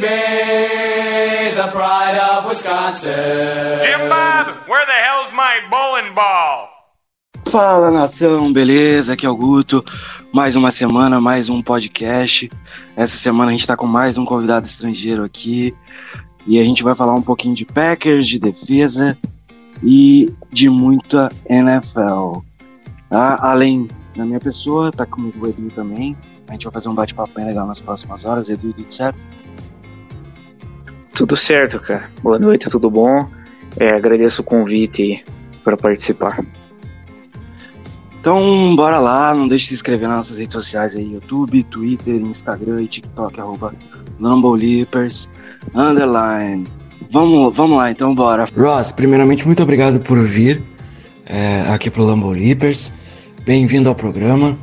Baby, the pride of Wisconsin. Jim Bob, where the hell's my bowling ball? Fala nação, beleza? Aqui é o Guto. Mais uma semana, mais um podcast. Essa semana a gente tá com mais um convidado estrangeiro aqui. E a gente vai falar um pouquinho de Packers, de defesa e de muita NFL. Tá? Além da minha pessoa, tá comigo o Edu também. A gente vai fazer um bate-papo bem legal nas próximas horas. Edu, tudo certo? Tudo certo, cara. Boa noite, tudo bom? É, agradeço o convite para participar. Então, bora lá, não deixe de se inscrever nas nossas redes sociais aí, YouTube, Twitter, Instagram e TikTok, arroba Lamboleapers, underline. Vamos, vamos lá, então bora. Ross, primeiramente, muito obrigado por vir é, aqui pro Lambo Leapers. Bem-vindo ao programa.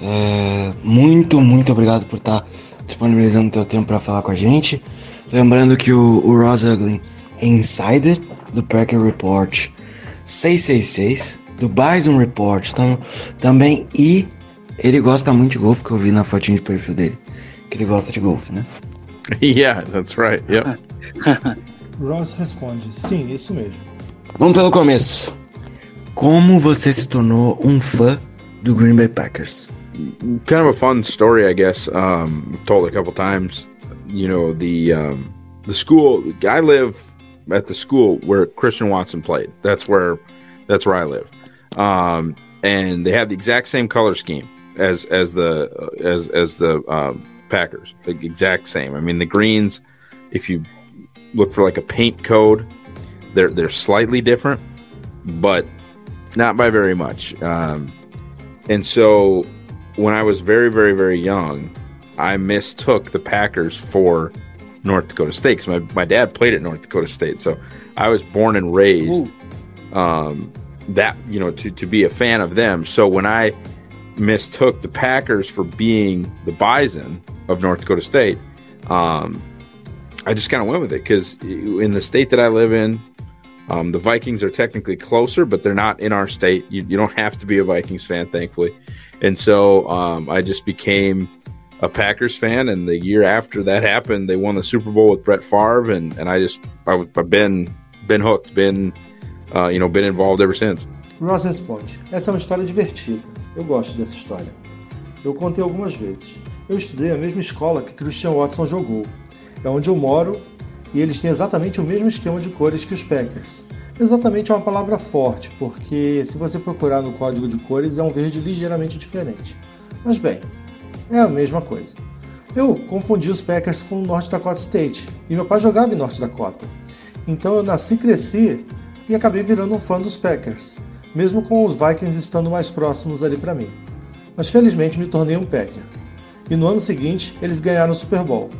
É, muito, muito obrigado por estar disponibilizando teu tempo para falar com a gente. Lembrando que o, o Ross Uglin é insider do Packer Report 666, do Bison Report tam, também, e ele gosta muito de golfe, que eu vi na fotinha de perfil dele. Que ele gosta de golfe, né? yeah, that's right. Yep. Ross responde: Sim, isso mesmo. Vamos pelo começo. Como você se tornou um fã do Green Bay Packers? kind of a fun story, I guess. Um, told a couple times. You know, the um, the school. I live at the school where Christian Watson played. That's where that's where I live. Um, and they have the exact same color scheme as as the uh, as as the um, Packers. The exact same. I mean, the greens. If you look for like a paint code, they're they're slightly different, but not by very much. Um, and so when I was very, very, very young, I mistook the Packers for North Dakota State because my, my dad played at North Dakota State. So I was born and raised um, that, you know, to, to be a fan of them. So when I mistook the Packers for being the Bison of North Dakota State, um, I just kind of went with it because in the state that I live in, um, the Vikings are technically closer, but they're not in our state. You, you don't have to be a Vikings fan, thankfully. And so um, I just became a Packers fan. And the year after that happened, they won the Super Bowl with Brett Favre, and, and I just I, been been hooked, been uh, you know been involved ever since. Essa é uma história divertida. Eu gosto dessa história. Eu contei algumas vezes. Eu estudei na mesma escola que Christian Watson jogou. É onde eu moro e eles têm exatamente o mesmo esquema de cores que os Packers. Exatamente é uma palavra forte, porque se você procurar no código de cores é um verde ligeiramente diferente. Mas bem, é a mesma coisa. Eu confundi os Packers com o North Dakota State e meu pai jogava em North Dakota. Então eu nasci, cresci e acabei virando um fã dos Packers, mesmo com os Vikings estando mais próximos ali para mim. Mas felizmente me tornei um Packer. E no ano seguinte eles ganharam o Super Bowl.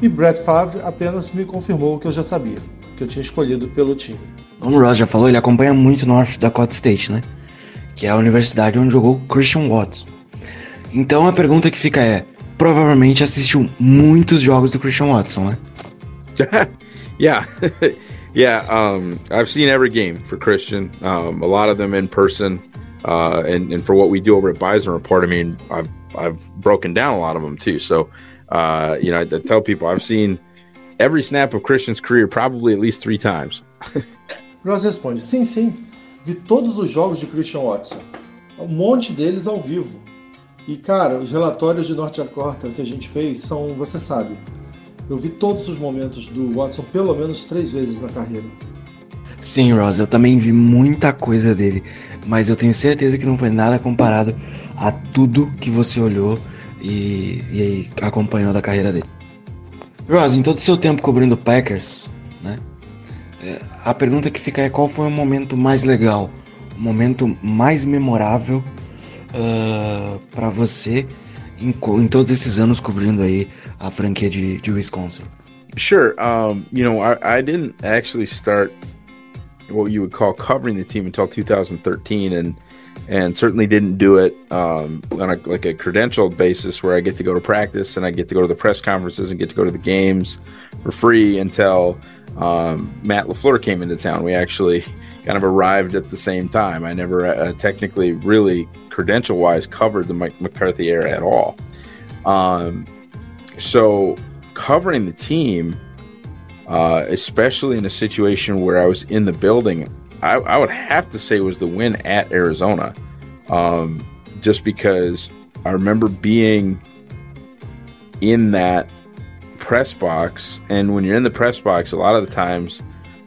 E Brett Favre apenas me confirmou o que eu já sabia, que eu tinha escolhido pelo time. Como o Ross já falou, ele acompanha muito North Dakota State, né? Que é a universidade onde jogou Christian Watson. Então a pergunta que fica é: provavelmente assistiu muitos jogos do Christian Watson, né? yeah, yeah. Um, I've seen every game for Christian. Um, a lot of them in person, uh, and and for what we do over at Bison Report, I mean, I've I've broken down a lot of them too. So, uh, you know, I, I tell people I've seen every snap of Christian's career probably at least three times. Ross responde: Sim, sim. Vi todos os jogos de Christian Watson. Um monte deles ao vivo. E cara, os relatórios de Norte Dakota que a gente fez são, você sabe. Eu vi todos os momentos do Watson pelo menos três vezes na carreira. Sim, Ross, eu também vi muita coisa dele, mas eu tenho certeza que não foi nada comparado a tudo que você olhou e, e acompanhou da carreira dele. Ross, em todo o seu tempo cobrindo Packers, né? A pergunta que fica é qual foi o momento mais legal, o momento mais memorável uh, para você em, em, todos esses anos cobrindo aí a franquia de, de Wisconsin? Sure. Um, you know, I, I didn't actually start what you would call covering the team until 2013, and and certainly didn't do it um, on a, like a credentialed basis where I get to go to practice and I get to go to the press conferences and get to go to the games for free until um, Matt Lafleur came into town. We actually kind of arrived at the same time. I never uh, technically, really credential wise, covered the Mike McCarthy era at all. Um, so covering the team, uh, especially in a situation where I was in the building, I, I would have to say was the win at Arizona, um, just because I remember being in that press box, and when you're in the press box, a lot of the times,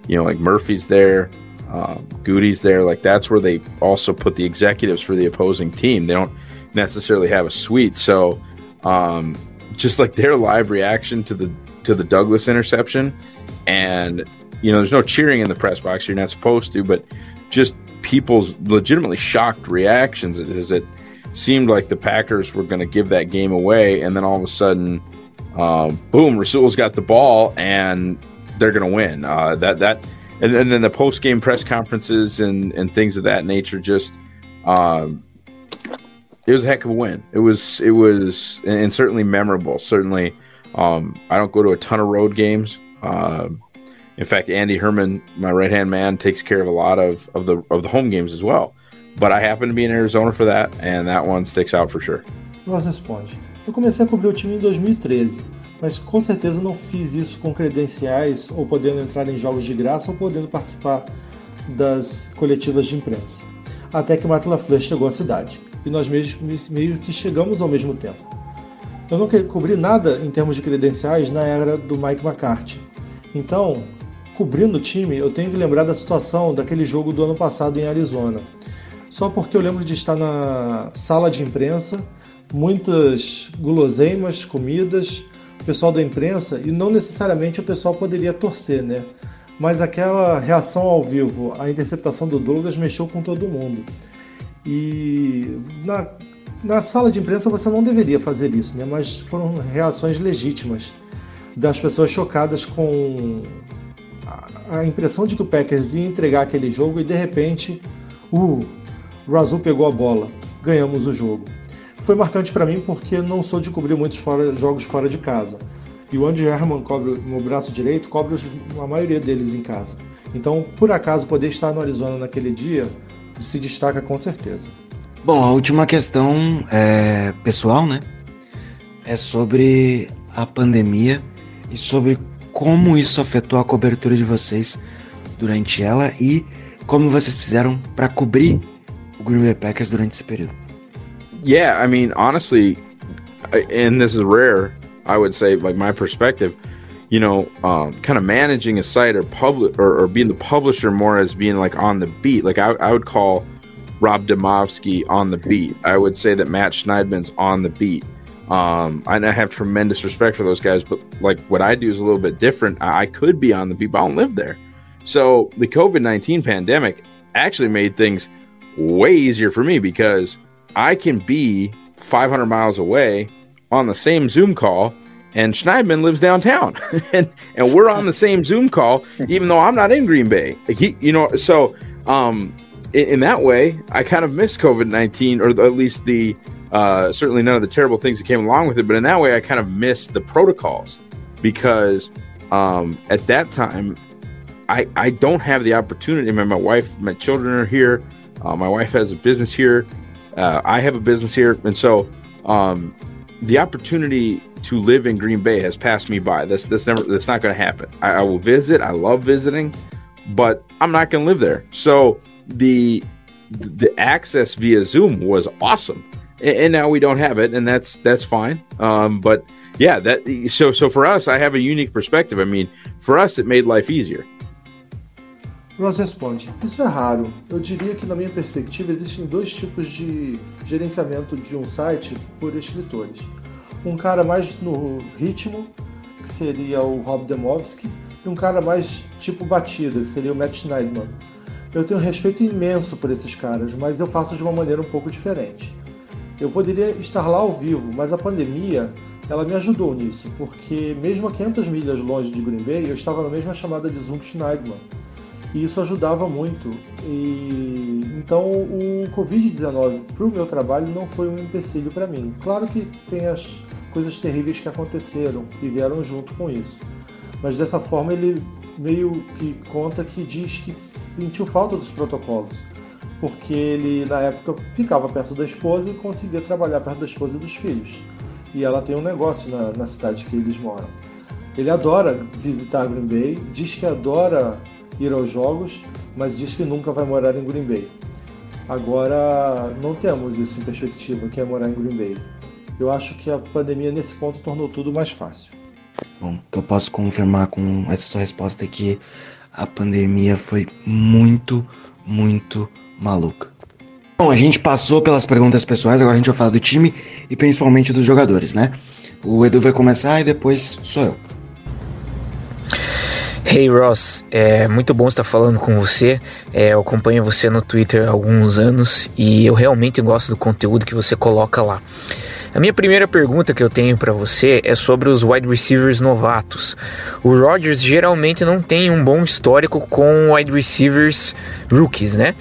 you know, like Murphy's there, um, Goody's there, like that's where they also put the executives for the opposing team. They don't necessarily have a suite, so um, just like their live reaction to the to the Douglas interception, and you know, there's no cheering in the press box. You're not supposed to, but just people's legitimately shocked reactions as it seemed like the Packers were going to give that game away, and then all of a sudden, um, boom, Rasul's got the ball, and they're going to win. Uh, that that, and, and, then the post game press conferences and and things of that nature. Just, um, it was a heck of a win. It was it was and certainly memorable. Certainly, um, I don't go to a ton of road games. Uh, in fact, Andy Herman, my right hand man, takes care of a lot of, of the of the home games as well. But I happen to be in Arizona for that, and that one sticks out for sure. Ross responde: Eu comecei a cobrir o time em 2013, mas com certeza não fiz isso com credenciais ou podendo entrar em jogos de graça ou podendo participar das coletivas de imprensa. Até que Matt LaFleur chegou à cidade e nós meio, que chegamos ao mesmo tempo. Eu não cobri nada em termos de credenciais na era do Mike McCarthy. Então, cobrindo o time, eu tenho que lembrar da situação daquele jogo do ano passado em Arizona. Só porque eu lembro de estar na sala de imprensa, muitas guloseimas, comidas, o pessoal da imprensa, e não necessariamente o pessoal poderia torcer, né? Mas aquela reação ao vivo, a interceptação do Douglas mexeu com todo mundo. E na, na sala de imprensa você não deveria fazer isso, né? Mas foram reações legítimas das pessoas chocadas com a impressão de que o Packers ia entregar aquele jogo e de repente o Razul pegou a bola, ganhamos o jogo. Foi marcante para mim porque não sou de cobrir muitos fora, jogos fora de casa. E o Andy Herman cobre meu braço direito, cobre a maioria deles em casa. Então, por acaso, poder estar no Arizona naquele dia se destaca com certeza. Bom, a última questão é pessoal, né? É sobre a pandemia e sobre como isso afetou a cobertura de vocês durante ela e como vocês fizeram para cobrir o Green Bay Packers durante esse período. Yeah, I mean, honestly, and this is rare, I would say, like my perspective, you know, um, kind of managing a site or public or, or, being the publisher more as being like on the beat. Like I, I would call Rob Demovsky on the beat. I would say that Matt Schneidman's on the beat. Um, and I have tremendous respect for those guys, but like what I do is a little bit different. I could be on the beat, but I don't live there. So the COVID 19 pandemic actually made things way easier for me because I can be 500 miles away on the same Zoom call and Schneidman lives downtown and, and we're on the same Zoom call, even though I'm not in Green Bay. He, you know, so um, in, in that way, I kind of miss COVID 19 or at least the uh, certainly none of the terrible things that came along with it, but in that way, I kind of miss the protocols because um, at that time, I, I don't have the opportunity. Mean, my wife, my children are here. Uh, my wife has a business here. Uh, I have a business here, and so um, the opportunity to live in Green Bay has passed me by. That's that's never that's not going to happen. I, I will visit. I love visiting, but I'm not going to live there. So the the access via Zoom was awesome and now we don't have it, and that's that's fine. Um, but yeah, that so so for us, I have a unique perspective. I mean, for us, it made life easier. Ross responde: Isso é raro. Eu diria que, na minha perspectiva, existem dois tipos de gerenciamento de um site por escritores. Um cara mais no ritmo, que seria o Rob Demovsky, e um cara mais tipo batida, que seria o Matt Schneidman. Eu tenho um respeito imenso por esses caras, mas eu faço de uma maneira um pouco diferente. Eu poderia estar lá ao vivo, mas a pandemia ela me ajudou nisso, porque mesmo a 500 milhas longe de Green Bay, eu estava na mesma chamada de Zoom Schneidman. E isso ajudava muito. E então o Covid-19 para o meu trabalho não foi um empecilho para mim. Claro que tem as coisas terríveis que aconteceram e vieram junto com isso. Mas dessa forma ele meio que conta que diz que sentiu falta dos protocolos, porque ele na época ficava perto da esposa e conseguia trabalhar perto da esposa e dos filhos. E ela tem um negócio na, na cidade que eles moram. Ele adora visitar Green Bay, diz que adora ir aos jogos, mas diz que nunca vai morar em Green Bay. Agora, não temos isso em perspectiva, que é morar em Green Bay. Eu acho que a pandemia nesse ponto tornou tudo mais fácil. Bom, o que eu posso confirmar com essa sua resposta é que a pandemia foi muito, muito maluca. Bom, a gente passou pelas perguntas pessoais, agora a gente vai falar do time e principalmente dos jogadores, né? O Edu vai começar e depois sou eu. Hey Ross, é muito bom estar falando com você. É, eu acompanho você no Twitter há alguns anos e eu realmente gosto do conteúdo que você coloca lá. A minha primeira pergunta que eu tenho para você é sobre os wide receivers novatos. O Rodgers geralmente não tem um bom histórico com wide receivers rookies, né?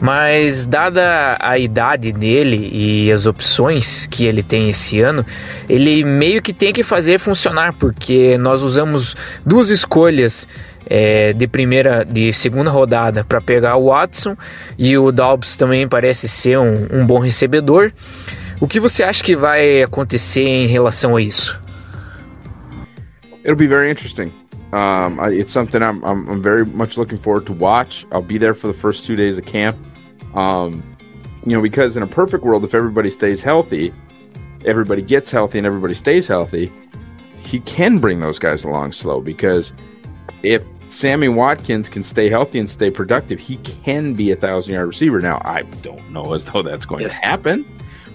Mas dada a idade dele e as opções que ele tem esse ano, ele meio que tem que fazer funcionar, porque nós usamos duas escolhas é, de primeira, de segunda rodada para pegar o Watson e o Dobbs também parece ser um, um bom recebedor. O que você acha que vai acontecer em relação a isso? It'll be very interesting. Um, it's something I'm, I'm, I'm, very much looking forward to watch. I'll be there for the first two days of camp. Um, you know, because in a perfect world, if everybody stays healthy, everybody gets healthy, and everybody stays healthy, he can bring those guys along slow. Because if Sammy Watkins can stay healthy and stay productive, he can be a thousand yard receiver. Now, I don't know as though that's going yes. to happen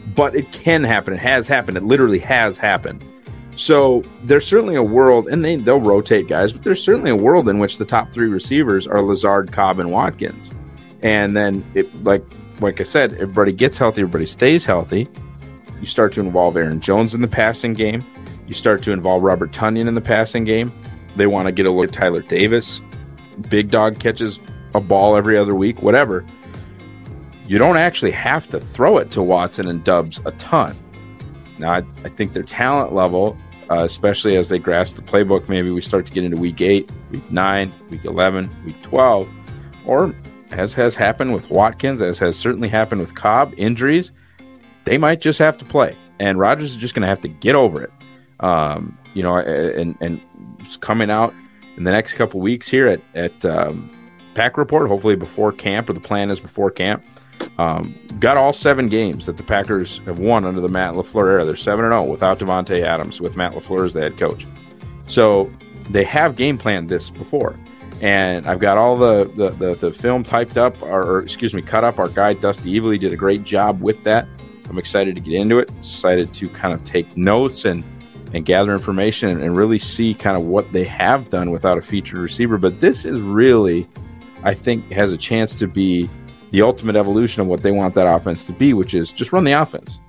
but it can happen. It has happened. It literally has happened. So there's certainly a world, and they they'll rotate guys, but there's certainly a world in which the top three receivers are Lazard, Cobb, and Watkins. And then it like like I said, everybody gets healthy, everybody stays healthy. You start to involve Aaron Jones in the passing game. You start to involve Robert Tunyon in the passing game. They want to get a look at Tyler Davis. Big dog catches a ball every other week, whatever you don't actually have to throw it to Watson and Dubs a ton. Now, I, I think their talent level, uh, especially as they grasp the playbook, maybe we start to get into week eight, week nine, week 11, week 12, or as has happened with Watkins, as has certainly happened with Cobb, injuries, they might just have to play. And Rodgers is just going to have to get over it. Um, you know, and, and coming out in the next couple weeks here at, at um, Pack Report, hopefully before camp, or the plan is before camp um, got all seven games that the Packers have won under the Matt LaFleur era. They're 7 0 without Devontae Adams, with Matt LaFleur as the head coach. So they have game planned this before. And I've got all the, the, the, the film typed up, or, or, excuse me, cut up. Our guy, Dusty Evely, did a great job with that. I'm excited to get into it, excited to kind of take notes and, and gather information and, and really see kind of what they have done without a featured receiver. But this is really, I think, has a chance to be the ultimate evolution of what they want that offense to be, which is just run the offense.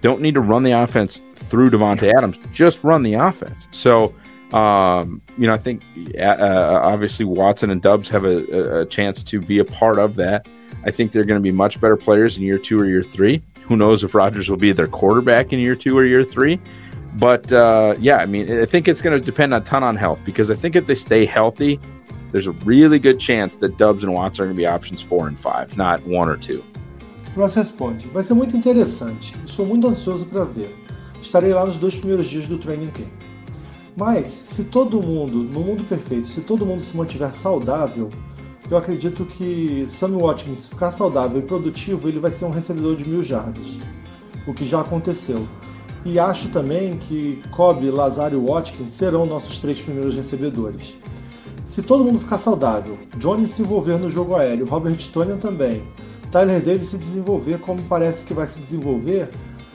Don't need to run the offense through Devontae Adams, just run the offense. So, um, you know, I think uh, uh, obviously Watson and Dubs have a, a, chance to be a part of that. I think they're going to be much better players in year two or year three. Who knows if Rodgers will be their quarterback in year two or year three? But uh, yeah, I mean, I think it's going to depend a ton on health because I think if they stay healthy, there's a really good chance that Dubs and Watts are going to be options four and five, not one or two. Ross responde: Vai ser muito interessante. Estou muito ansioso para ver. Estarei lá nos dois primeiros dias do training camp. Mas, se todo mundo, no mundo perfeito, se todo mundo se mantiver saudável, eu acredito que Sammy Watkins ficar saudável e produtivo, ele vai ser um recebedor de mil jardas, o que já aconteceu. E acho também que Cobb, Lazar e Watkins serão nossos três primeiros recebedores. Se todo mundo ficar saudável, Johnny se envolver no jogo aéreo, Robert Tonian também, Tyler Davis se desenvolver como parece que vai se desenvolver,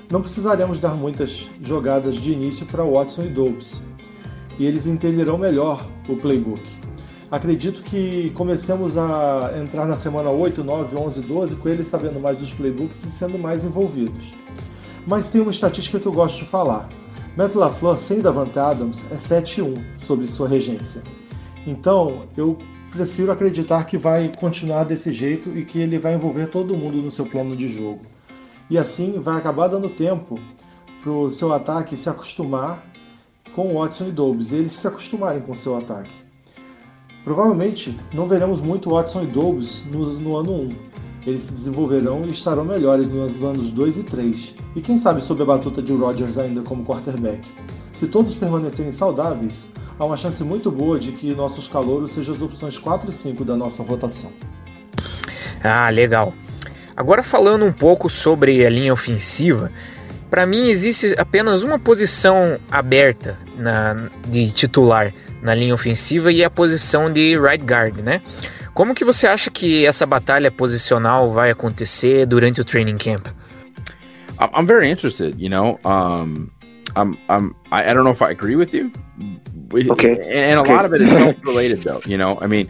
não precisaremos dar muitas jogadas de início para Watson e Dobbs, e eles entenderão melhor o playbook. Acredito que comecemos a entrar na semana 8, 9, 11, 12 com eles sabendo mais dos playbooks e sendo mais envolvidos. Mas tem uma estatística que eu gosto de falar. Matt LaFleur sem Davante Adams é 7-1 sobre sua regência. Então, eu prefiro acreditar que vai continuar desse jeito e que ele vai envolver todo mundo no seu plano de jogo. E assim vai acabar dando tempo para o seu ataque se acostumar com Watson e Dobbs, eles se acostumarem com o seu ataque. Provavelmente não veremos muito Watson e Dobbs no, no ano 1. Eles se desenvolverão e estarão melhores nos anos 2 e 3. E quem sabe sob a batuta de Rodgers ainda como quarterback. Se todos permanecerem saudáveis, há uma chance muito boa de que nossos calouros sejam as opções 4 e 5 da nossa rotação. Ah, legal. Agora falando um pouco sobre a linha ofensiva, para mim existe apenas uma posição aberta na, de titular na linha ofensiva e a posição de right guard, né? Como que você acha que essa batalha posicional vai acontecer durante o training camp? I'm very interested. You know, um, I'm, I'm, I don't know if I agree with you. Okay, and a okay. lot of it is health related, though. You know, I mean,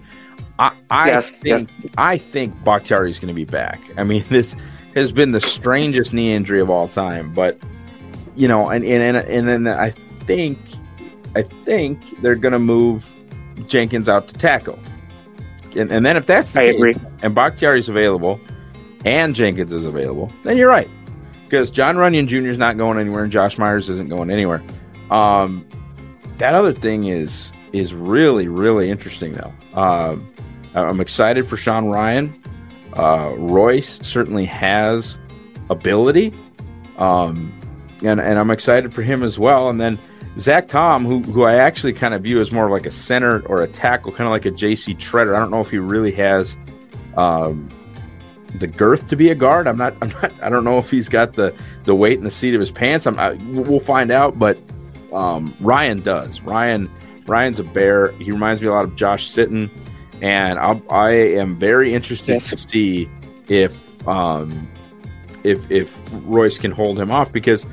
I, I Yes, think, yes. I think Bakhtiari is going to be back. I mean, this has been the strangest knee injury of all time, but you know, and and and, and then I think, I think they're going to move Jenkins out to tackle, and, and then if that's the I case, agree. and Bakhtiari is available, and Jenkins is available, then you're right because John Runyon Jr. is not going anywhere and Josh Myers isn't going anywhere. Um, that other thing is is really really interesting though. Um, I'm excited for Sean Ryan. Uh, Royce certainly has ability, um, and and I'm excited for him as well. And then Zach Tom, who who I actually kind of view as more like a center or a tackle, kind of like a JC Treader. I don't know if he really has. Um, the girth to be a guard. I'm not. I'm not. I don't know if he's got the the weight in the seat of his pants. I'm. I, we'll find out. But um, Ryan does. Ryan. Ryan's a bear. He reminds me a lot of Josh Sitton, and I'll, I am very interested Yes. to see if um, if if Royce can hold him off because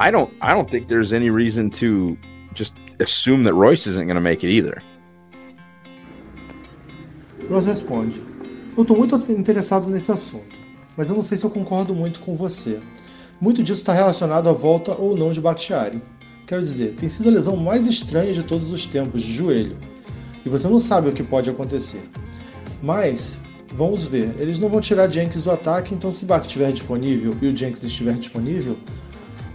I don't. I don't think there's any reason to just assume that Royce isn't going to make it either. Ross responde: Eu estou muito interessado nesse assunto, mas eu não sei se eu concordo muito com você. Muito disso está relacionado à volta ou não de Bakhtiari. Quero dizer, tem sido a lesão mais estranha de todos os tempos de joelho, e você não sabe o que pode acontecer. Mas, vamos ver, eles não vão tirar Jenkins do ataque, então se Bach estiver disponível e o Jenkins estiver disponível,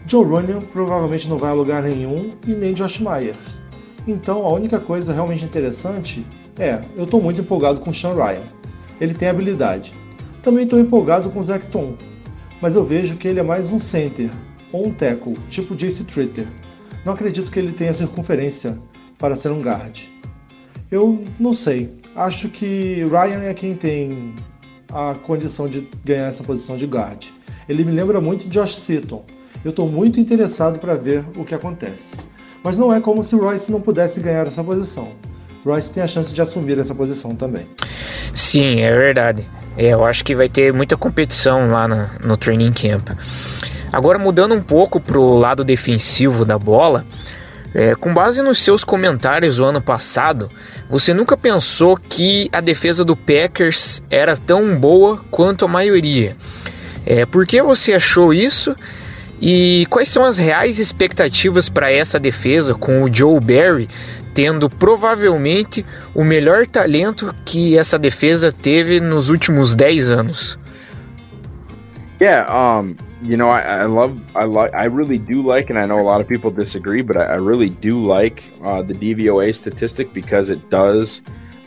Joe Runyon provavelmente não vai a lugar nenhum e nem Josh Myers. Então a única coisa realmente interessante é, eu estou muito empolgado com o Sean Ryan. Ele tem habilidade. Também estou empolgado com o Zach Tom, mas eu vejo que ele é mais um center ou um tackle, tipo JC Tritter. Não acredito que ele tenha circunferência para ser um guard. Eu não sei. Acho que Ryan é quem tem a condição de ganhar essa posição de guard. Ele me lembra muito Josh Seaton. Eu estou muito interessado para ver o que acontece. Mas não é como se Royce não pudesse ganhar essa posição. Royce tem a chance de assumir essa posição também. Sim, é verdade. É, eu acho que vai ter muita competição lá na- no training camp. Agora mudando um pouco pro lado defensivo da bola, é, com base nos seus comentários do ano passado, você nunca pensou que a defesa do Packers era tão boa quanto a maioria. É, por que você achou isso? E quais são as reais expectativas para essa defesa com o Joe Barry tendo provavelmente o melhor talento que essa defesa teve nos últimos 10 anos? Yeah, um, you know, I, I love, I like, I really do like, and I know a lot of people disagree, but I, I really do like uh, the DVOA statistic because it does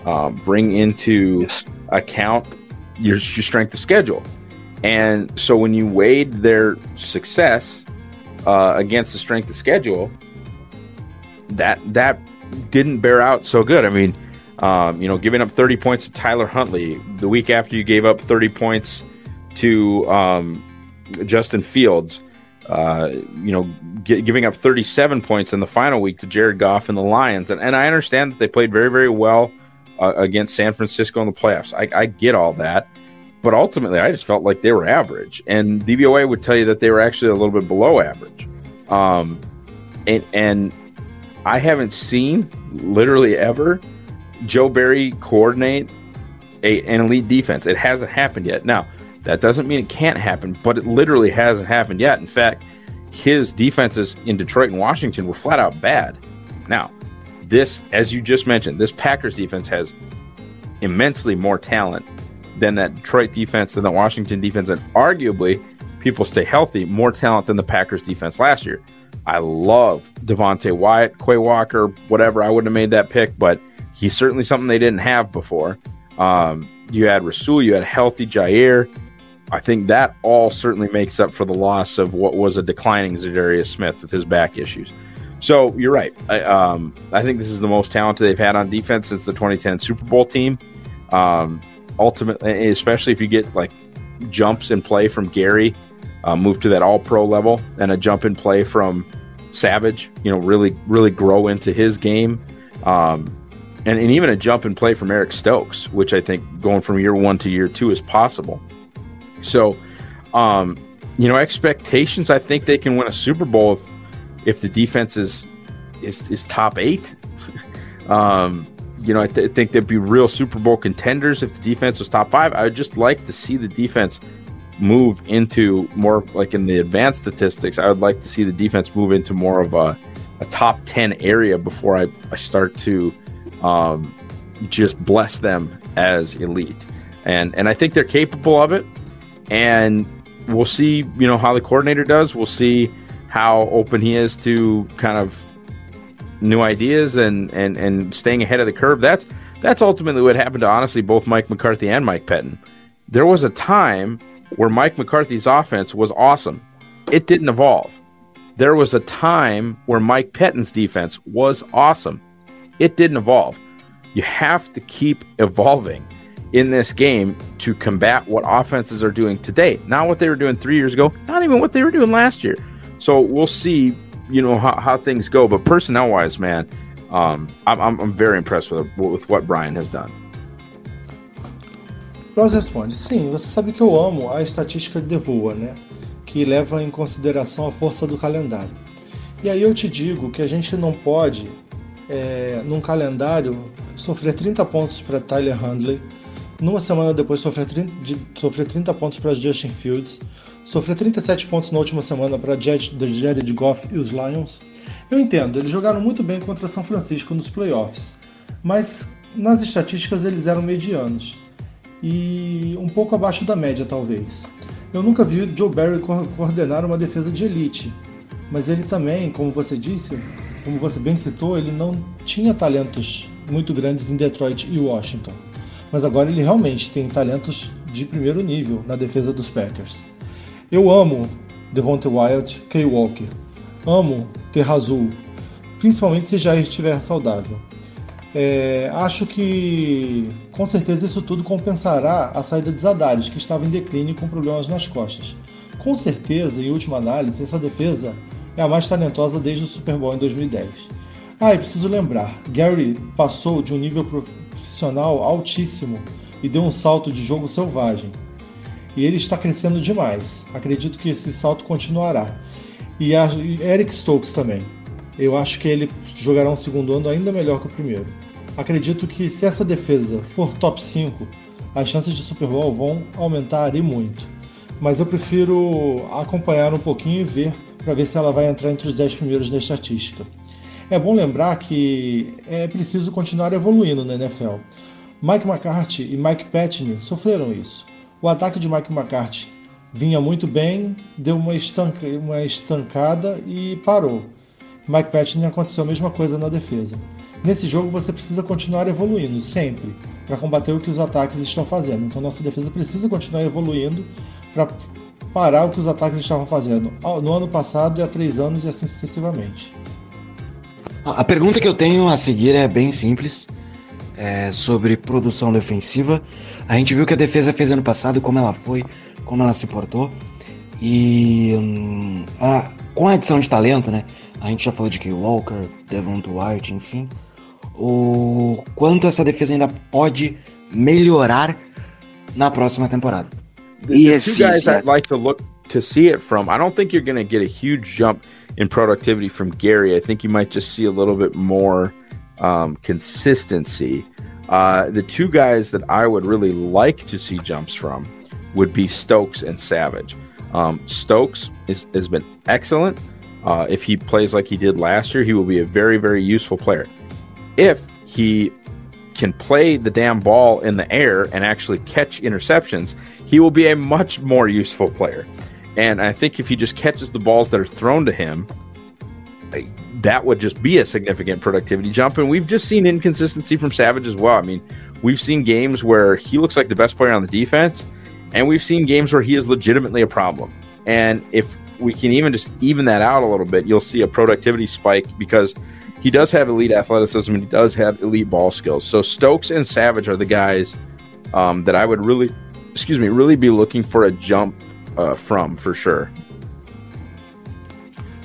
um, bring into account your, your strength of schedule. And so when you weighed their success uh, against the strength of schedule, that that didn't bear out so good. I mean, um, you know, giving up 30 points to Tyler Huntley the week after you gave up 30 points to um, Justin Fields, uh, you know, gi- giving up 37 points in the final week to Jared Goff and the Lions. And, and I understand that they played very, very well uh, against San Francisco in the playoffs. I, I get all that. But ultimately, I just felt like they were average. And DVOA would tell you that they were actually a little bit below average. Um, and, and I haven't seen literally ever Joe Barry coordinate a, an elite defense. It hasn't happened yet. Now, that doesn't mean it can't happen, but it literally hasn't happened yet. In fact, his defenses in Detroit and Washington were flat out bad. Now, this, as you just mentioned, this Packers defense has immensely more talent than that Detroit defense, than the Washington defense, and arguably, people stay healthy, more talent than the Packers defense last year. I love Devontae Wyatt, Quay Walker, whatever. I wouldn't have made that pick, but he's certainly something they didn't have before. Um, you had Rasul, you had healthy Jair. I think that all certainly makes up for the loss of what was a declining Zadarius Smith with his back issues. So you're right. I, um, I think this is the most talented they've had on defense since the 2010 Super Bowl team. Um, ultimately, especially if you get like jumps in play from Gary, uh, move to that All Pro level, and a jump in play from Savage. You know, really, really grow into his game. Um, and, and even a jump in play from Eric Stokes, which I think going from year one to year two is possible. So, um, you know, expectations. I think they can win a Super Bowl if, if the defense is is, is top eight. um, you know, I, th- think they'd be real Super Bowl contenders if the defense was top five. I would just like to see the defense move into more like in the advanced statistics. I would like to see the defense move into more of a, a top 10 area before I, I start to um, just bless them as elite. And, and I think they're capable of it. And we'll see, you know, how the coordinator does. We'll see how open he is to kind of new ideas and, and, and staying ahead of the curve. That's, that's ultimately what happened to honestly both Mike McCarthy and Mike Pettine. There was a time where Mike McCarthy's offense was awesome. It didn't evolve. There was a time where Mike Pettine's defense was awesome. It didn't evolve. You have to keep evolving in this game to combat what offenses are doing today. Not what they were doing three years ago, not even what they were doing last year. So we'll see, you know, how, how things go. But personnel wise, man, um, I'm, I'm very impressed with, with what Brian has done. Ross responde: Sim, você sabe que eu amo a estatística de Devoa, né? Que leva em consideração a força do calendário. E aí eu te digo que a gente não pode, é, num calendário, sofrer 30 pontos para Tyler Handley, numa semana depois sofrer 30, de, sofrer 30 pontos para Justin Fields, sofrer 37 pontos na última semana para Jared Goff e os Lions. Eu entendo, eles jogaram muito bem contra São Francisco nos playoffs, mas nas estatísticas eles eram medianos e um pouco abaixo da média, talvez. Eu nunca vi Joe Barry coordenar uma defesa de elite, mas ele também, como você disse, como você bem citou, ele não tinha talentos muito grandes em Detroit e Washington. Mas agora ele realmente tem talentos de primeiro nível na defesa dos Packers. Eu amo Devontae Wyatt, Kay Walker. Amo Terrazul, principalmente se já estiver saudável. É, acho que com certeza isso tudo compensará a saída de Zadares, que estava em declínio com problemas nas costas. Com certeza, em última análise, essa defesa é a mais talentosa desde o Super Bowl em 2010. Ah, e preciso lembrar, Gary passou de um nível profissional altíssimo e deu um salto de jogo selvagem. E ele está crescendo demais. Acredito que esse salto continuará. E, a, Eric Stokes também eu acho que ele jogará um segundo ano ainda melhor que o primeiro. Acredito que se essa defesa for top 5, as chances de Super Bowl vão aumentar e muito. Mas eu prefiro acompanhar um pouquinho e ver para ver se ela vai entrar entre os 10 primeiros da estatística. É bom lembrar que é preciso continuar evoluindo na NFL. Mike McCarthy e Mike Patney sofreram isso. O ataque de Mike McCarthy vinha muito bem, deu uma, estanca, uma estancada e parou. Mike Patton aconteceu a mesma coisa na defesa. Nesse jogo você precisa continuar evoluindo sempre para combater o que os ataques estão fazendo. Então nossa defesa precisa continuar evoluindo para parar o que os ataques estavam fazendo no ano passado e há três anos e assim sucessivamente. A pergunta que eu tenho a seguir é bem simples. É sobre produção defensiva. A gente viu que a defesa fez ano passado, como ela foi, como ela se portou. E hum, a, com a adição de talento, né? A gente já falou de Key Walker, Devon White, enfim. O quanto essa defesa ainda pode melhorar na próxima temporada. The, two guys yes. I'd like to look to see it from. I don't think you're going to get a huge jump in productivity from Gary. I think you might just see a little bit more um, consistency. Uh, the two guys that I would really like to see jumps from would be Stokes and Savage. Um, Stokes is, has been excellent. Uh, if he plays like he did last year, he will be a very, very useful player. If he can play the damn ball in the air and actually catch interceptions, he will be a much more useful player. And I think if he just catches the balls that are thrown to him, that would just be a significant productivity jump. And we've just seen inconsistency from Savage as well. I mean, we've seen games where he looks like the best player on the defense, and we've seen games where he is legitimately a problem. And if we can even just even that out a little bit, you'll see a productivity spike because he does have elite athleticism and he does have elite ball skills. So Stokes and Savage are the guys um, that I would really, excuse me, really be looking for a jump uh, from for sure.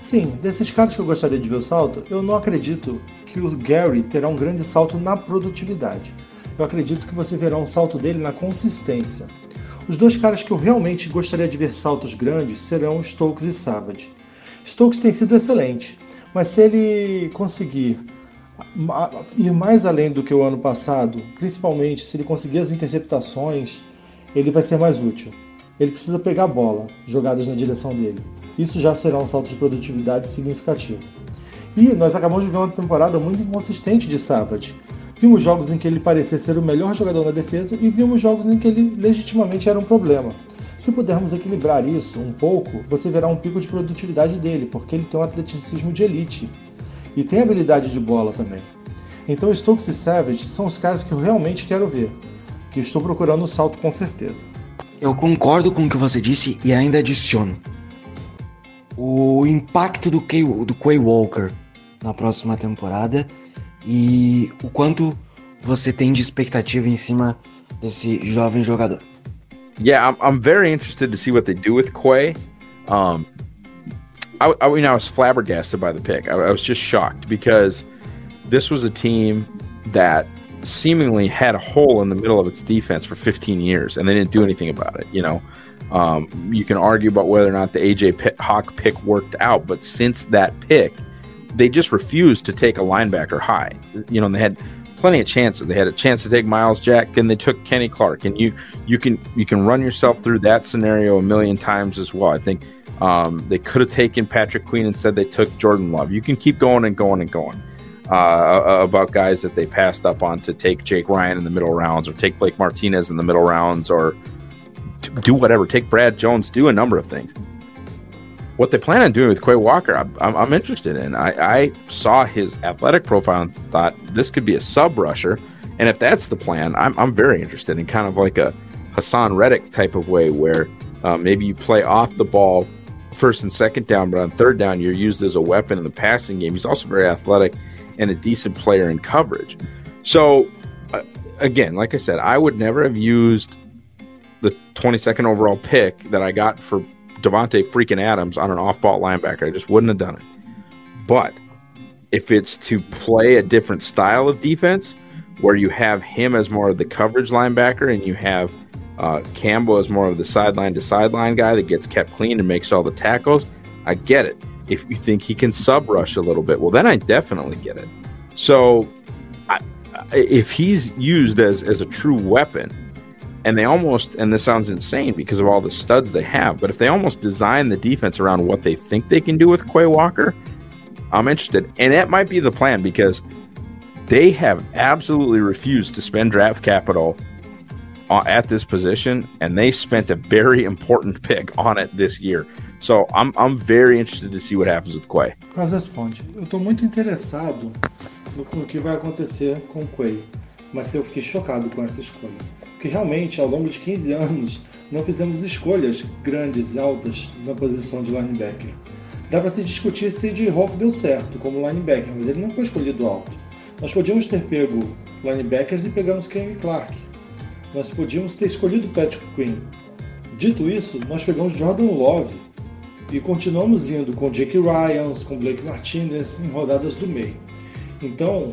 Sim, desses caras que eu gostaria de ver o salto, eu não acredito que o Gary terá um grande salto na produtividade. Eu acredito que você verá um salto dele na consistência. Os dois caras que eu realmente gostaria de ver saltos grandes serão Stokes e Savage. Stokes tem sido excelente, mas se ele conseguir ir mais além do que o ano passado, principalmente se ele conseguir as interceptações, ele vai ser mais útil. Ele precisa pegar a bola, jogadas na direção dele. Isso já será um salto de produtividade significativo. E nós acabamos de ver uma temporada muito inconsistente de Savage. Vimos jogos em que ele parecia ser o melhor jogador na defesa e vimos jogos em que ele legitimamente era um problema. Se pudermos equilibrar isso um pouco, você verá um pico de produtividade dele, porque ele tem um atleticismo de elite e tem habilidade de bola também. Então Stokes e Savage são os caras que eu realmente quero ver, que estou procurando o salto com certeza. Eu concordo com o que você disse e ainda adiciono. O impacto do Quay, do Quay Walker na próxima temporada e o quanto você tem de expectativa em cima desse jovem jogador. Yeah, I'm, I'm very interested to see what they do with Quay. Um, I, I I was flabbergasted by the pick. I, I was just shocked because this was a team that seemingly had a hole in the middle of its defense for 15 years, and they didn't do anything about it. You know, um, you can argue about whether or not the AJ Pitt, Hawk pick worked out, but since that pick, they just refused to take a linebacker high. You know, they had plenty of chances. They had a chance to take Miles Jack, then they took Kenny Clark, and you you can you can run yourself through that scenario a million times as well. I think um, they could have taken Patrick Queen and said They took Jordan Love. You can keep going and going and going uh, about guys that they passed up on to take Jake Ryan in the middle rounds or take Blake Martinez in the middle rounds or do whatever. Take Brad Jones. Do a number of things. What they plan on doing with Quay Walker, I'm, I'm, interested in. I, I saw his athletic profile and thought this could be a sub rusher. And if that's the plan, I'm, I'm very interested in kind of like a Hassan Reddick type of way where uh, maybe you play off the ball first and second down, but on third down, you're used as a weapon in the passing game. He's also very athletic and a decent player in coverage. So, uh, again, like I said, I would never have used the 22nd overall pick that I got for Devontae freaking Adams on an off ball linebacker. I just wouldn't have done it. But if it's to play a different style of defense where you have him as more of the coverage linebacker and you have uh, Campbell as more of the sideline to sideline guy that gets kept clean and makes all the tackles, I get it. If you think he can sub rush a little bit, well, then I definitely get it. So, I, if he's used as as a true weapon, and they almost and this sounds insane because of all the studs they have, but if they almost design the defense around what they think they can do with Quay Walker, I'm interested, and that might be the plan because they have absolutely refused to spend draft capital uh, at this position, and they spent a very important pick on it this year. So I'm, I'm very interested to see what happens with Quay. Eu estou muito interessado no, no, que vai acontecer com o Quay, mas eu fiquei chocado com essa escolha. Porque realmente, ao longo de 15 anos, não fizemos escolhas grandes e altas na posição de linebacker. Dá para se discutir se J. Hawk deu certo como linebacker, mas ele não foi escolhido alto. Nós podíamos ter pego linebackers e pegamos Kenny Clark. Nós podíamos ter escolhido Patrick Quinn. Dito isso, nós pegamos Jordan Love e continuamos indo com Jake Ryans, com Blake Martinez em rodadas do meio. Então,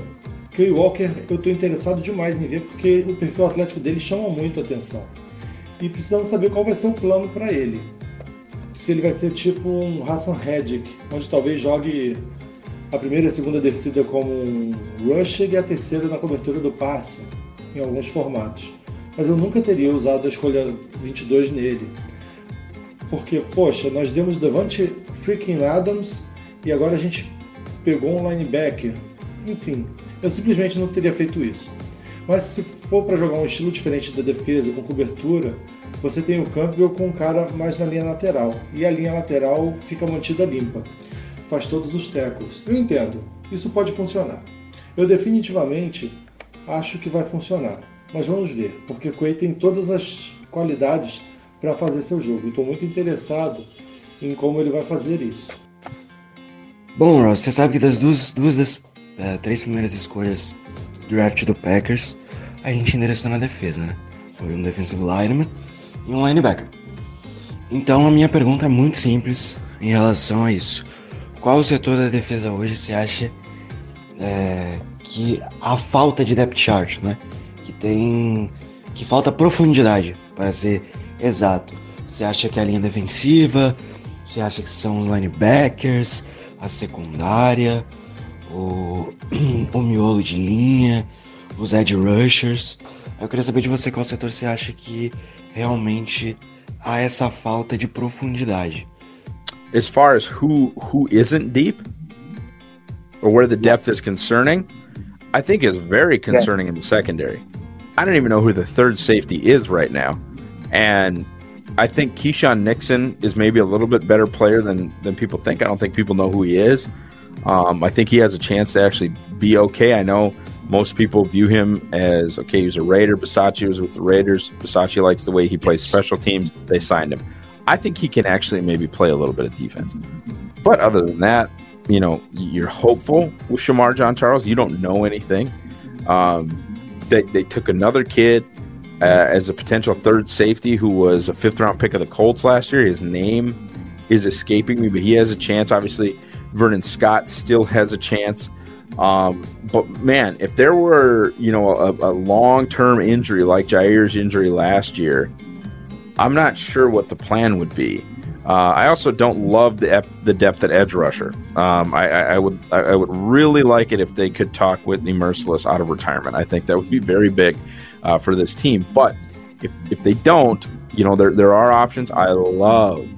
Kay Walker eu estou interessado demais em ver porque o perfil atlético dele chama muito a atenção. E precisamos saber qual vai ser o plano para ele. Se ele vai ser tipo um Hassan Reddick, onde talvez jogue a primeira e a segunda descida como um rusher e a terceira na cobertura do passe. em alguns formatos, mas eu nunca teria usado a escolha 22 nele. Porque, poxa, nós demos Devante freaking Adams e agora a gente pegou um linebacker. Enfim, eu simplesmente não teria feito isso. Mas se for para jogar um estilo diferente da defesa com cobertura, você tem o Campbell com um cara mais na linha lateral e a linha lateral fica mantida limpa. Faz todos os tackles. Eu entendo, isso pode funcionar. Eu definitivamente acho que vai funcionar, mas vamos ver, porque Quay tem todas as qualidades para fazer seu jogo. Estou muito interessado em como ele vai fazer isso. Bom, Ross, você sabe que das duas, duas das uh, três primeiras escolhas do draft do Packers, a gente endereçou na defesa, né? Foi um defensive lineman e um linebacker. Então a minha pergunta é muito simples em relação a isso. Qual setor da defesa hoje você acha é, que a falta de depth chart, né? Que tem. que falta profundidade, para ser exato. Você acha que é a linha defensiva? Você acha que são os linebackers? A secundária? O, o miolo de linha? Os edge rushers? Eu queria saber de você qual setor você acha que realmente há essa falta de profundidade. As far as who who isn't deep or where the depth is concerning, I think is very concerning in the secondary. I don't even know who the third safety is right now. And I think Keyshawn Nixon is maybe a little bit better player than than people think. I don't think people know who he is. Um, I think he has a chance to actually be okay. I know most people view him as okay, he's a Raider. Basacci was with the Raiders. Basacci likes the way he plays special teams. They signed him. I think he can actually maybe play a little bit of defense. But other than that, you know, you're hopeful with Shamar John Charles. You don't know anything. Um, they, they took another kid uh, as a potential third safety who was a fifth round pick of the Colts last year. His name is escaping me, but he has a chance. Obviously, Vernon Scott still has a chance. Um, but man, if there were, you know, a, a long term injury like Jair's injury last year, I'm not sure what the plan would be. Uh, I also don't love the ep- the depth at edge rusher. Um, I, I, I, would I would really like it if they could talk Whitney Merciless out of retirement. I think that would be very big uh, for this team. But if, if they don't, you know, there there are options. I love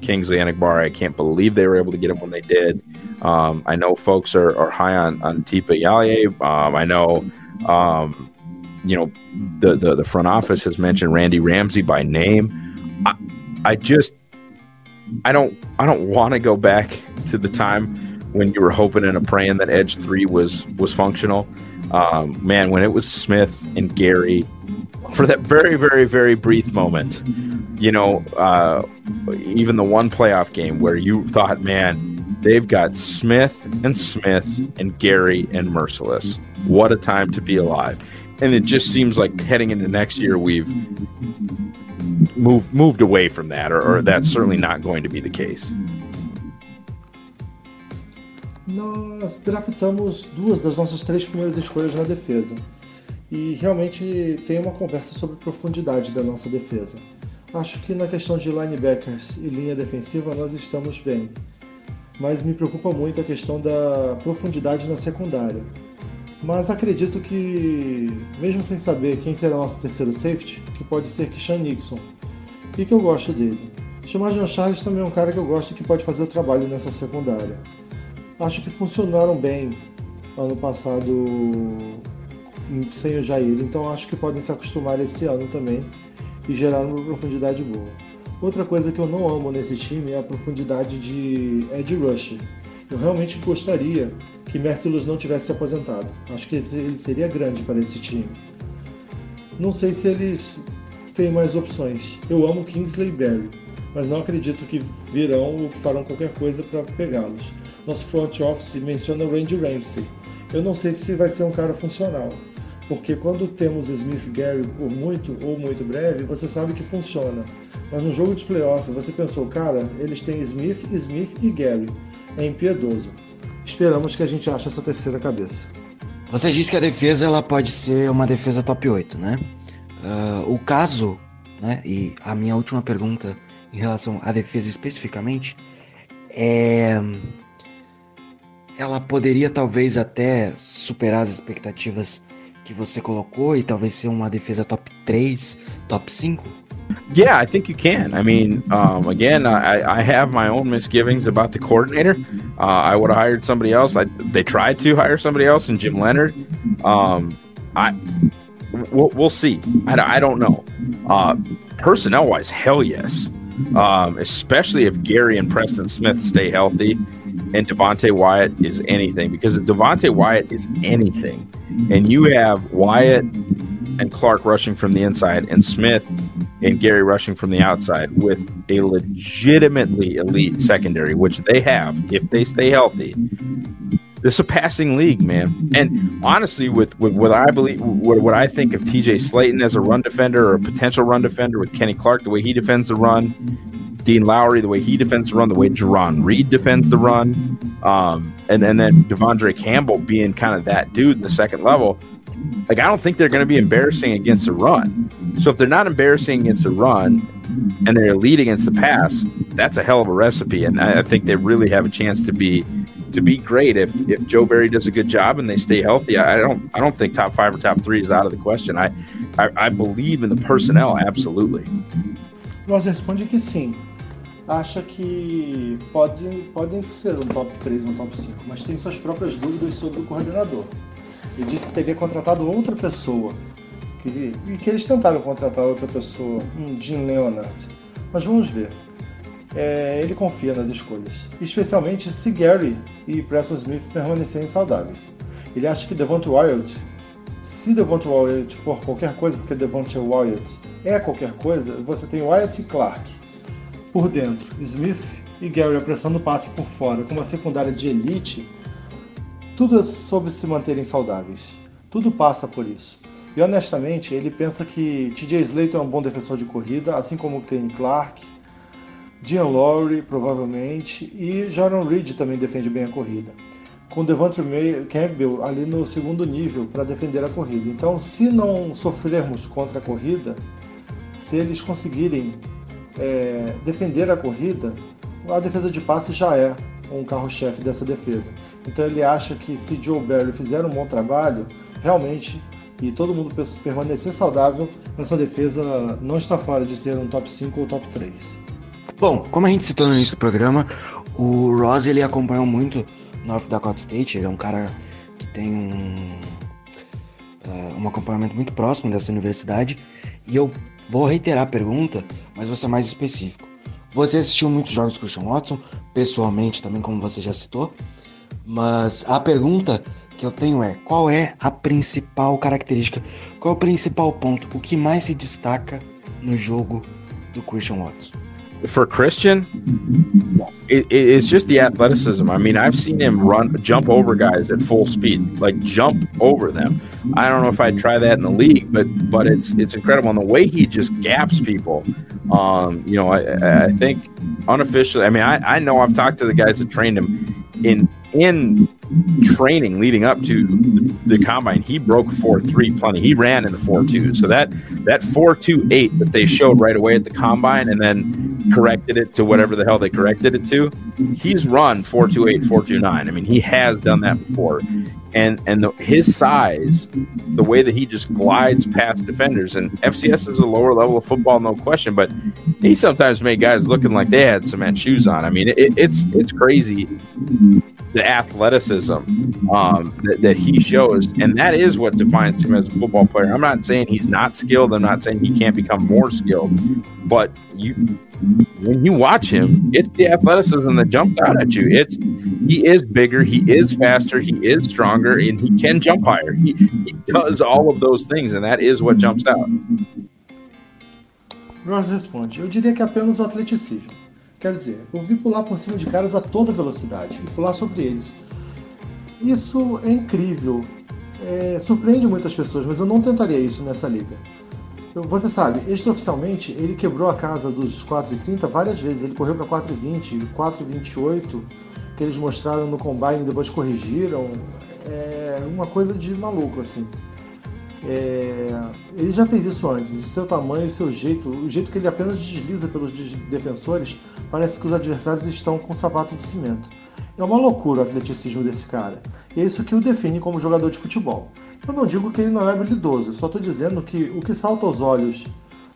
Kingsley and Anigbar. I can't believe they were able to get him when they did. Um, I know folks are, are high on, on Tipa Yalye. Um, I know, um, you know, the, the, the, front office has mentioned Randy Ramsey by name. I, I just, I don't, I don't want to go back to the time when you were hoping and praying that Edge three was was functional. Um, man, when it was Smith and Gary for that very, very, very brief moment, you know, uh, even the one playoff game where you thought, man, they've got Smith and Smith and Gary and Merciless. What a time to be alive. And it just seems like heading into next year, we've moved moved away from that, or, or that's certainly not going to be the case. Nós draftamos duas das nossas três primeiras escolhas na defesa. e realmente tem uma conversa sobre profundidade da nossa defesa. Acho que na questão de linebackers e linha defensiva nós estamos bem, mas me preocupa muito a questão da profundidade na secundária. Mas acredito que, mesmo sem saber quem será nosso terceiro safety, que pode ser Kishan Nixon, e que eu gosto dele. Chamar Charles também é um cara que eu gosto que pode fazer o trabalho nessa secundária. Acho que funcionaram bem ano passado sem o Jair, então acho que podem se acostumar esse ano também e gerar uma profundidade boa. Outra coisa que eu não amo nesse time é a profundidade de Ed Rusher. Eu realmente gostaria que Mercilus não tivesse se aposentado. Acho que ele seria grande para esse time. Não sei se eles têm mais opções. Eu amo Kingsley Barry, mas não acredito que virão ou farão qualquer coisa para pegá-los. Nosso front office menciona o Randy Ramsey. Eu não sei se vai ser um cara funcional porque quando temos Smith Gary por muito ou muito breve, você sabe que funciona. Mas no jogo de playoff, você pensou, cara, eles têm Smith, Smith e Gary. É impiedoso. Esperamos que a gente ache essa terceira cabeça. Você disse que a defesa ela pode ser uma defesa top 8, né? Uh, o caso, né? E a minha última pergunta em relação à defesa especificamente é. Ela poderia talvez até superar as expectativas que você colocou e talvez ser uma defesa top 3, top 5? Yeah, I think you can. I mean, um, again, I, I have my own misgivings about the coordinator. Uh, I would have hired somebody else. I, they tried to hire somebody else, and Jim Leonard. Um, I we'll, we'll see. I, I don't know. Uh, personnel wise, hell yes. Um, especially if Gary and Preston Smith stay healthy, and Devontae Wyatt is anything. Because if Devontae Wyatt is anything, and you have Wyatt and Clark rushing from the inside, and Smith and Gary rushing from the outside with a legitimately elite secondary, which they have if they stay healthy. This is a passing league, man. And honestly, with, with what I believe, what, what I think of TJ Slayton as a run defender or a potential run defender with Kenny Clark, the way he defends the run, Dean Lowry, the way he defends the run, the way Jerron Reed defends the run, um, and, and then Devondre Campbell being kind of that dude in the second level like I don't think they're going to be embarrassing against the run. So if they're not embarrassing against the run and they're elite against the pass, that's a hell of a recipe. And I, I think they really have a chance to be to be great if if Joe Barry does a good job and they stay healthy. I, don't I don't think top five or top three is out of the question. I I, I believe in the personnel absolutely. Nós responde que sim. Acha que pode, podem ser um top 3, um top 5, mas tem suas próprias dúvidas sobre o coordenador. Ele disse que teria contratado outra pessoa. Que, e que eles tentaram contratar outra pessoa, um Jim Leonard. Mas vamos ver. É, ele confia nas escolhas, especialmente se Gary e Preston Smith permanecerem saudáveis. Ele acha que Devonta Wyatt, se Devonta Wyatt for qualquer coisa, porque Devonta Wyatt é qualquer coisa, você tem Wyatt e Clark por dentro, Smith e Gary apressando o passe por fora, com uma secundária de elite tudo é sobre se manterem saudáveis. Tudo passa por isso. E honestamente, ele pensa que TJ Slater é um bom defensor de corrida, assim como Kenny Clark, Dean Lowry, provavelmente, e Jordan Reed também defende bem a corrida. Com Devontae Campbell ali no segundo nível para defender a corrida. Então, se não sofrermos contra a corrida, se eles conseguirem é, defender a corrida, a defesa de passe já é um carro-chefe dessa defesa. Então ele acha que se Joe Barry fizer um bom trabalho, realmente, e todo mundo permanecer saudável, essa defesa não está fora de ser um top 5 ou top 3. Bom, como a gente citou no início do programa, o Ross ele acompanhou muito North Dakota State, ele é um cara que tem um, uh, um acompanhamento muito próximo dessa universidade, e eu vou reiterar a pergunta, mas vou ser mais específico. Você assistiu muitos jogos do Christian Watson, pessoalmente também, como você já citou. Mas a pergunta que eu tenho é: qual é a principal característica, qual é o principal ponto, o que mais se destaca no jogo do Christian Watson? For Christian, it, it's just the athleticism. I mean, I've seen him run, jump over guys at full speed, like jump over them. I don't know if I'd try that in the league, but but it's it's incredible. And the way he just gaps people, um, you know, I, I think unofficially. I mean, I, I know I've talked to the guys that trained him in in training leading up to the combine, he broke four three plenty. He ran in the four two. So that that four two eight that they showed right away at the combine, and then corrected it to whatever the hell they corrected it to. He's run four two eight, four two nine. I mean, he has done that before, and and the, his size, the way that he just glides past defenders, and FCS is a lower level of football, no question. But he sometimes made guys looking like they had cement shoes on. I mean, it, it's it's crazy the athleticism um, that, that, he shows, and that is what defines him as a football player. I'm not saying he's not skilled. I'm not saying he can't become more skilled, but you when you watch him, it's the athleticism that jumps out at you. It's he is bigger, he is faster, he is stronger, and he can jump higher. He, he does all of those things, and that is what jumps out. Ross responde: Eu diria que apenas o atleticismo. Quero dizer, eu vi pular por cima de caras a toda velocidade e pular sobre eles. Isso é incrível. É, surpreende muitas pessoas, mas eu não tentaria isso nessa liga. Você sabe, extraoficialmente ele quebrou a casa dos 4,30 várias vezes. Ele correu para 4,20, 4,28, que eles mostraram no combine e depois corrigiram. É uma coisa de maluco, assim. É, ele já fez isso antes, o seu tamanho, o seu jeito, o jeito que ele apenas desliza pelos defensores, parece que os adversários estão com sapato de cimento. É uma loucura o atleticismo desse cara. E é isso que o define como jogador de futebol. Eu não digo que ele não é habilidoso, só estou dizendo que o que salta aos olhos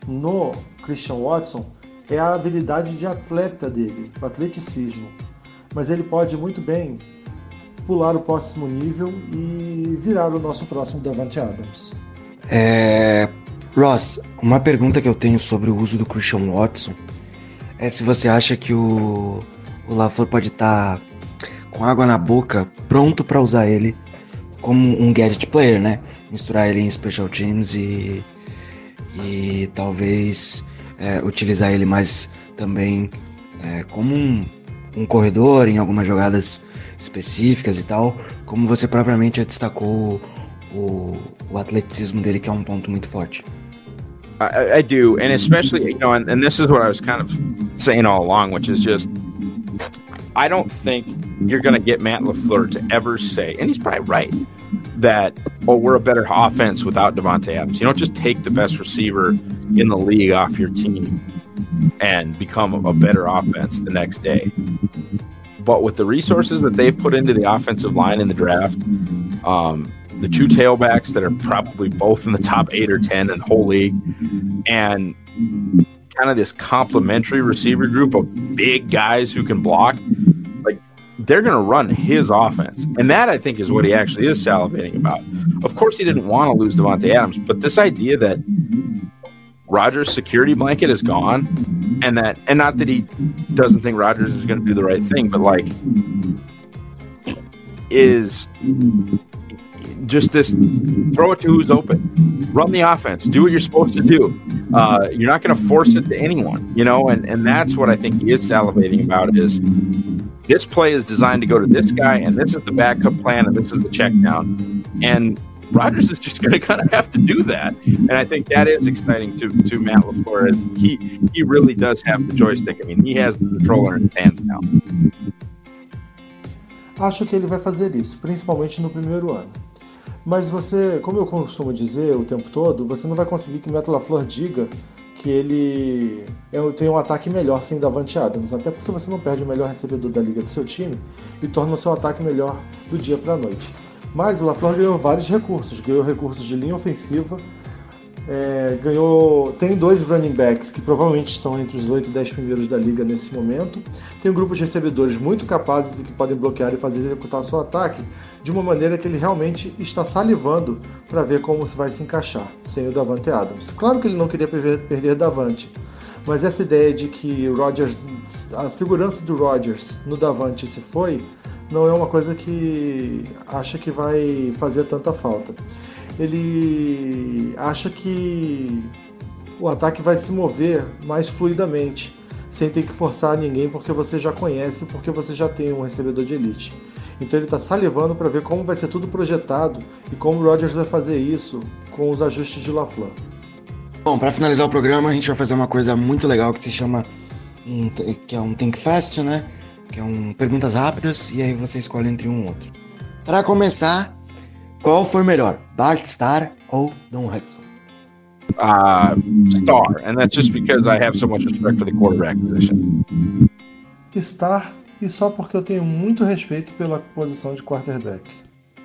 no Christian Watson é a habilidade de atleta dele, o atleticismo. Mas ele pode muito bem pular o próximo nível e virar o nosso próximo Davante Adams. É... Ross, uma pergunta que eu tenho sobre o uso do Christian Watson é se você acha que o, o LaFleur pode estar tá com água na boca, pronto para usar ele como um gadget player, né? Misturar ele em special teams e, e talvez é, utilizar ele mais também é, como um, um corredor em algumas jogadas específicas e tal, como você propriamente destacou o, o atleticismo dele, que é um ponto muito forte. I, I do, and especially you know, and, and this is what I was kind of saying all along, which is just I don't think you're going to get Matt LaFleur to ever say, and he's probably right, that, oh, we're a better offense without Devontae Adams. You don't just take the best receiver in the league off your team and become a better offense the next day. But with the resources that they've put into the offensive line in the draft, um, the two tailbacks that are probably both in the top eight or 10 in the whole league, and kind of this complementary receiver group of big guys who can block, like they're going to run his offense. And that I think is what he actually is salivating about. Of course, he didn't want to lose Devontae Adams, but this idea that Rogers' security blanket is gone, and that, and not that he doesn't think Rogers is going to do the right thing, but like, is just this throw it to who's open, run the offense, do what you're supposed to do. Uh, you're not going to force it to anyone, you know, and and that's what I think he is salivating about is this play is designed to go to this guy, and this is the backup plan, and this is the check down, and Rodgers is just going to kind of have to do that, and I think that is exciting to to Matt Lafleur. Is he he really does have the joystick. I mean, he has the controller in his hands now. Acho que ele vai fazer isso, principalmente no primeiro ano. Mas você, como eu costumo dizer o tempo todo, você não vai conseguir que Matt LaFleur diga que ele é, tem um ataque melhor sem Davante Adams, até porque você não perde o melhor recebedor da liga do seu time e torna o seu ataque melhor do dia para a noite. Mas o LaFleur ganhou vários recursos, ganhou recursos de linha ofensiva, é, ganhou. Tem dois running backs que provavelmente estão entre os 8 e 10 primeiros da liga nesse momento. Tem um grupo de recebedores muito capazes e que podem bloquear e fazer executar seu ataque de uma maneira que ele realmente está salivando para ver como se vai se encaixar sem o Davante Adams. Claro que ele não queria perder, Davante, mas essa ideia de que Rodgers, a segurança do Rodgers no Davante se foi, não é uma coisa que acha que vai fazer tanta falta ele acha que o ataque vai se mover mais fluidamente, sem ter que forçar ninguém, porque você já conhece, porque você já tem um recebedor de elite. Então ele está salivando para ver como vai ser tudo projetado e como o Rodgers vai fazer isso com os ajustes de LaFleur. Bom, para finalizar o programa, a gente vai fazer uma coisa muito legal que se chama um, que é um Think Fast, né? Que é um perguntas rápidas e aí você escolhe entre um ou outro. Para começar, qual foi melhor, Bart Starr ou Don Hudson? Uh, Star, and that's just because I have so much respect for the quarterback position. Star e só porque eu tenho muito respeito pela posição de quarterback.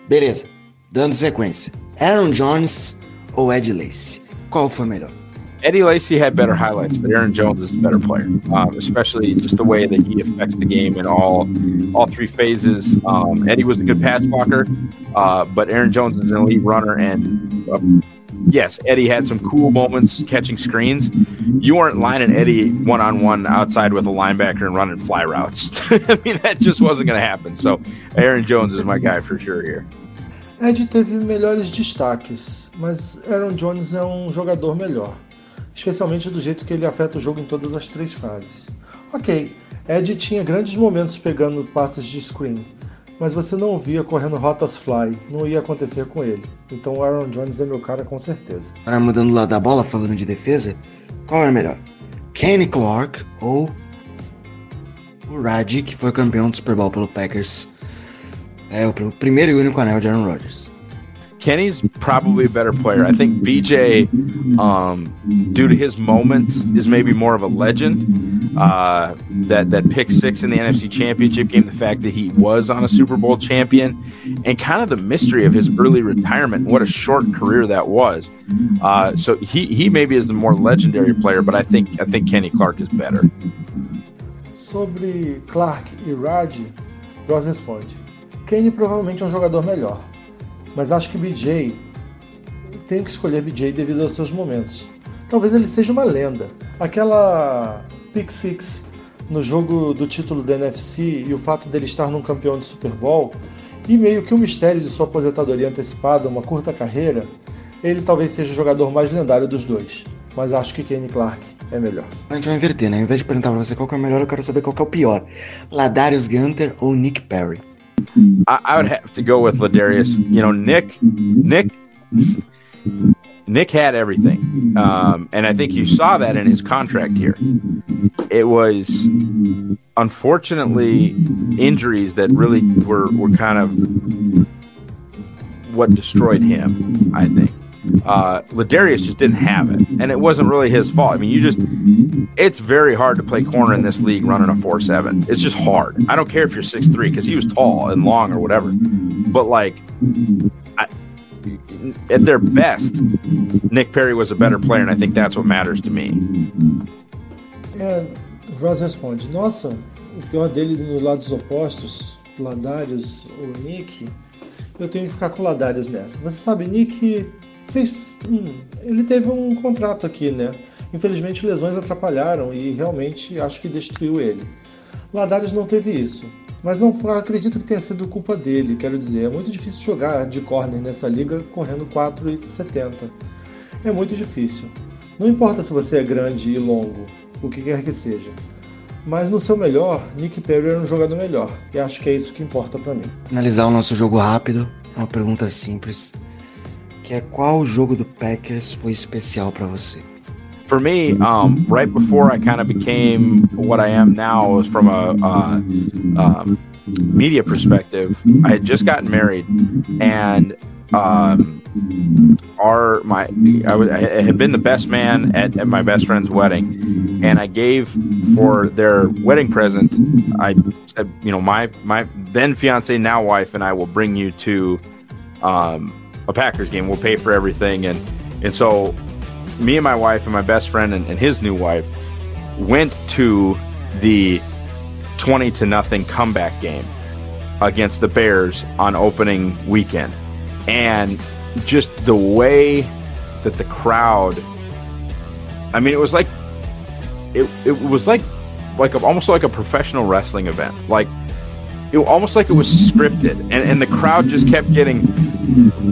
Beleza, dando sequência. Aaron Jones ou Ed Lacy? Qual foi melhor? Eddie Lacy had better highlights, but Aaron Jones is the better player, um, especially just the way that he affects the game in all all three phases. Um, Eddie was a good pass blocker, uh, but Aaron Jones is an elite runner, and uh, yes, Eddie had some cool moments catching screens. You weren't lining Eddie one on one outside with a linebacker and running fly routes. I mean, that just wasn't going to happen. So Aaron Jones is my guy for sure here. Ed teve melhores destaques, mas Aaron Jones é um jogador melhor. Especialmente do jeito que ele afeta o jogo em todas as três fases. Ok, Ed tinha grandes momentos pegando passes de screen, mas você não via correndo rotas fly, não ia acontecer com ele. Então o Aaron Jones é meu cara com certeza. Agora mudando lá da bola, falando de defesa, qual é melhor? Kenny Clark ou o Raji, que foi campeão do Super Bowl pelo Packers? É o primeiro e único anel de Aaron Rodgers. Kenny's probably a better player. I think BJ, um, due to his moments, is maybe more of a legend. uh, that that pick six in the NFC Championship game, the fact that he was on a Super Bowl champion, and kind of the mystery of his early retirement. What a short career that was. Uh, so he he maybe is the more legendary player, but I think I think Kenny Clark is better. Sobre Clark e Ross responde: Kenny provavelmente é um jogador melhor, mas acho que BJ tenho que escolher BJ devido aos seus momentos. Talvez ele seja uma lenda. Aquela pick six no jogo do título da NFC e o fato dele estar num campeão de Super Bowl e meio que o mistério de sua aposentadoria antecipada, uma curta carreira, ele talvez seja o jogador mais lendário dos dois. Mas acho que Kenny Clark é melhor. A gente vai inverter, né? Ao invés de perguntar pra você qual é o melhor, eu quero saber qual é o pior. Ladarius Gunter ou Nick Perry? I, I would have to go with Ladarius. You know, Nick, Nick, Nick had everything, um, and I think you saw that in his contract here. It was unfortunately injuries that really were were kind of what destroyed him. I think uh, Ladarius just didn't have it, and it wasn't really his fault. I mean, you just it's very hard to play corner in this league running a four seven. It's just hard. I don't care if you're six three because he was tall and long or whatever, but like. I, at their best, Nick Perry was a better player, and I think that's what matters to me. É, Ross responde: Nossa, o pior dele nos lados opostos, Ladarius ou Nick, eu tenho que ficar com o Ladarius nessa. Você sabe, Nick fez. Ele teve um contrato aqui, né? Infelizmente, lesões atrapalharam e realmente acho que destruiu ele. Ladarius não teve isso. Mas não acredito que tenha sido culpa dele, quero dizer. É muito difícil jogar de corner nessa liga correndo 4,70. É muito difícil. Não importa se você é grande e longo, o que quer que seja. Mas no seu melhor, Nick Perry era um jogador melhor. E acho que é isso que importa para mim. Finalizar o nosso jogo rápido, é uma pergunta simples, que é qual jogo do Packers foi especial para você? for me, um, right before I kind of became what I am now, was from a, um, media perspective. I had just gotten married, and um, our my I, was, I had been the best man at, at my best friend's wedding, and I gave for their wedding present. I said, you know, my my then fiance, now wife, and I will bring you to um, a Packers game. We'll pay for everything, and and so me and my wife and my best friend and, and his new wife went to the 20 to nothing comeback game against the Bears on opening weekend. And just the way that the crowd I mean it was like it, it was like like a, almost like a professional wrestling event. Like it almost like it was scripted and, and the crowd just kept getting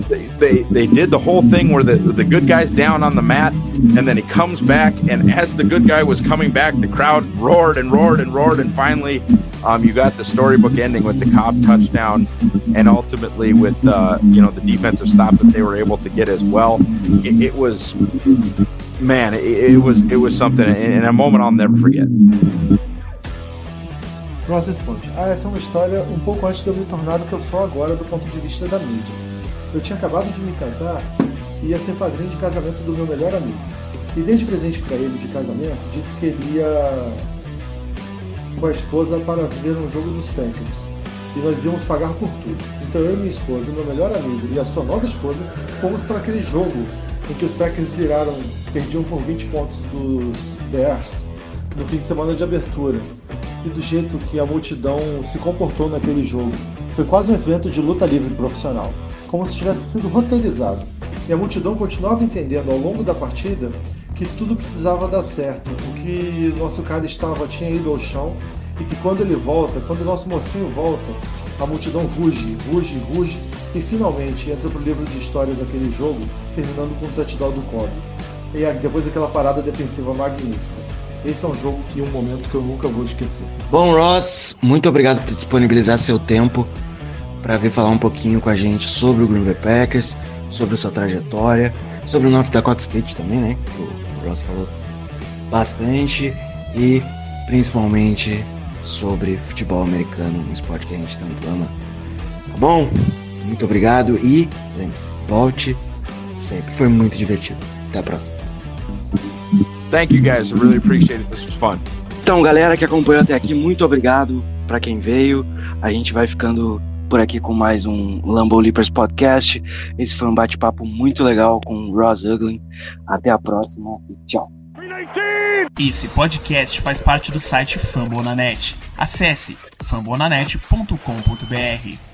they, they they did the whole thing where the the good guy's down on the mat and then he comes back and as the good guy was coming back the crowd roared and roared and roared and finally um, you got the storybook ending with the Cobb touchdown and ultimately with uh, you know the defensive stop that they were able to get as well. It, it was man it, it was it was something in a moment I'll never forget Ross responde: Ah, essa é uma história um pouco antes de eu me tornar o que eu sou agora do ponto de vista da mídia. Eu tinha acabado de me casar e ia ser padrinho de casamento do meu melhor amigo. E desde presente para ele de casamento, disse que iria com a esposa para ver um jogo dos Packers. E nós íamos pagar por tudo. Então eu e minha esposa, meu melhor amigo e a sua nova esposa fomos para aquele jogo em que os Packers viraram, perdiam por 20 pontos dos Bears no fim de semana de abertura e do jeito que a multidão se comportou naquele jogo. Foi quase um evento de luta livre profissional, como se tivesse sido roteirizado. E a multidão continuava entendendo ao longo da partida que tudo precisava dar certo, o que nosso cara estava tinha ido ao chão e que quando ele volta, quando o nosso mocinho volta, a multidão ruge, ruge, ruge e finalmente entra para o livro de histórias aquele jogo, terminando com o touchdown do Kobe. E depois aquela parada defensiva magnífica. Esse é um jogo que um momento que eu nunca vou esquecer. Bom, Ross, muito obrigado por disponibilizar seu tempo para vir falar um pouquinho com a gente sobre o Green Bay Packers, sobre sua trajetória, sobre o North Dakota State também, né? O Ross falou bastante e principalmente sobre futebol americano, um esporte que a gente tanto ama. Tá bom? Muito obrigado e lembre-se, volte sempre. Foi muito divertido. Até a próxima. Thank you guys. I really appreciate it. This was fun. Então, galera que acompanhou até aqui, muito obrigado para quem veio. A gente vai ficando por aqui com mais um Lambo Leapers Podcast. Esse foi um bate-papo muito legal com o Ross Uglin. Até a próxima e tchau. Esse podcast faz parte do site Fambonanet. Acesse fambonanet.com.br.